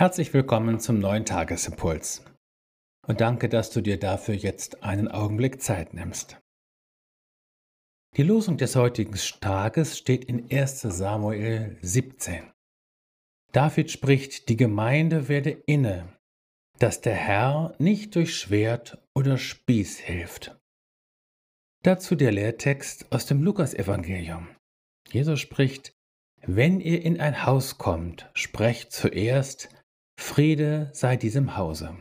Herzlich willkommen zum neuen Tagesimpuls. Und danke, dass du dir dafür jetzt einen Augenblick Zeit nimmst. Die Losung des heutigen Tages steht in 1 Samuel 17. David spricht, die Gemeinde werde inne, dass der Herr nicht durch Schwert oder Spieß hilft. Dazu der Lehrtext aus dem Lukasevangelium. Jesus spricht, wenn ihr in ein Haus kommt, sprecht zuerst, Friede sei diesem Hause.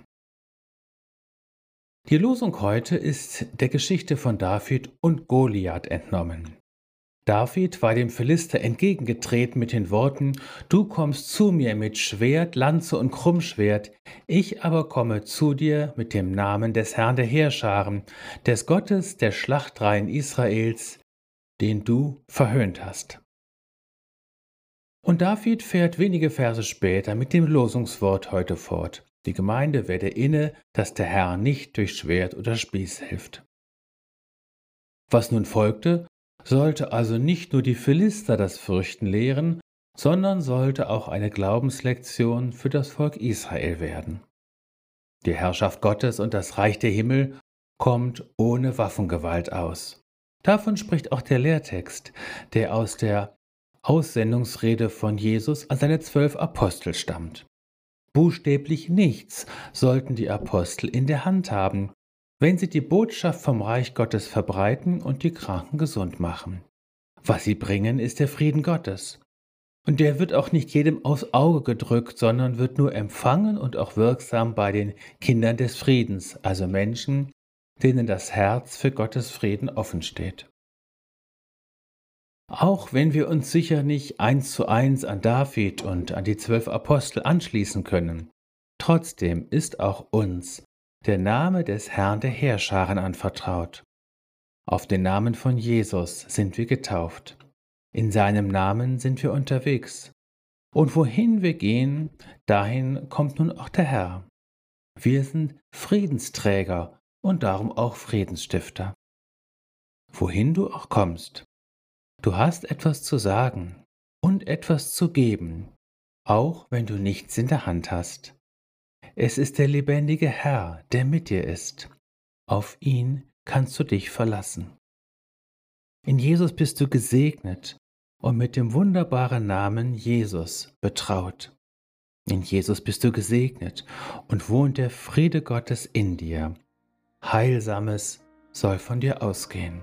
Die Losung heute ist der Geschichte von David und Goliath entnommen. David war dem Philister entgegengetreten mit den Worten, Du kommst zu mir mit Schwert, Lanze und Krummschwert, ich aber komme zu dir mit dem Namen des Herrn der Heerscharen, des Gottes der Schlachtreihen Israels, den du verhöhnt hast. Und David fährt wenige Verse später mit dem Losungswort heute fort. Die Gemeinde werde inne, dass der Herr nicht durch Schwert oder Spieß hilft. Was nun folgte, sollte also nicht nur die Philister das Fürchten lehren, sondern sollte auch eine Glaubenslektion für das Volk Israel werden. Die Herrschaft Gottes und das Reich der Himmel kommt ohne Waffengewalt aus. Davon spricht auch der Lehrtext, der aus der Aussendungsrede von Jesus an seine zwölf Apostel stammt. Buchstäblich nichts sollten die Apostel in der Hand haben, wenn sie die Botschaft vom Reich Gottes verbreiten und die Kranken gesund machen. Was sie bringen, ist der Frieden Gottes. Und der wird auch nicht jedem aufs Auge gedrückt, sondern wird nur empfangen und auch wirksam bei den Kindern des Friedens, also Menschen, denen das Herz für Gottes Frieden offen steht. Auch wenn wir uns sicher nicht eins zu eins an David und an die zwölf Apostel anschließen können, trotzdem ist auch uns der Name des Herrn der Heerscharen anvertraut. Auf den Namen von Jesus sind wir getauft. In seinem Namen sind wir unterwegs. Und wohin wir gehen, dahin kommt nun auch der Herr. Wir sind Friedensträger und darum auch Friedensstifter. Wohin du auch kommst, Du hast etwas zu sagen und etwas zu geben, auch wenn du nichts in der Hand hast. Es ist der lebendige Herr, der mit dir ist. Auf ihn kannst du dich verlassen. In Jesus bist du gesegnet und mit dem wunderbaren Namen Jesus betraut. In Jesus bist du gesegnet und wohnt der Friede Gottes in dir. Heilsames soll von dir ausgehen.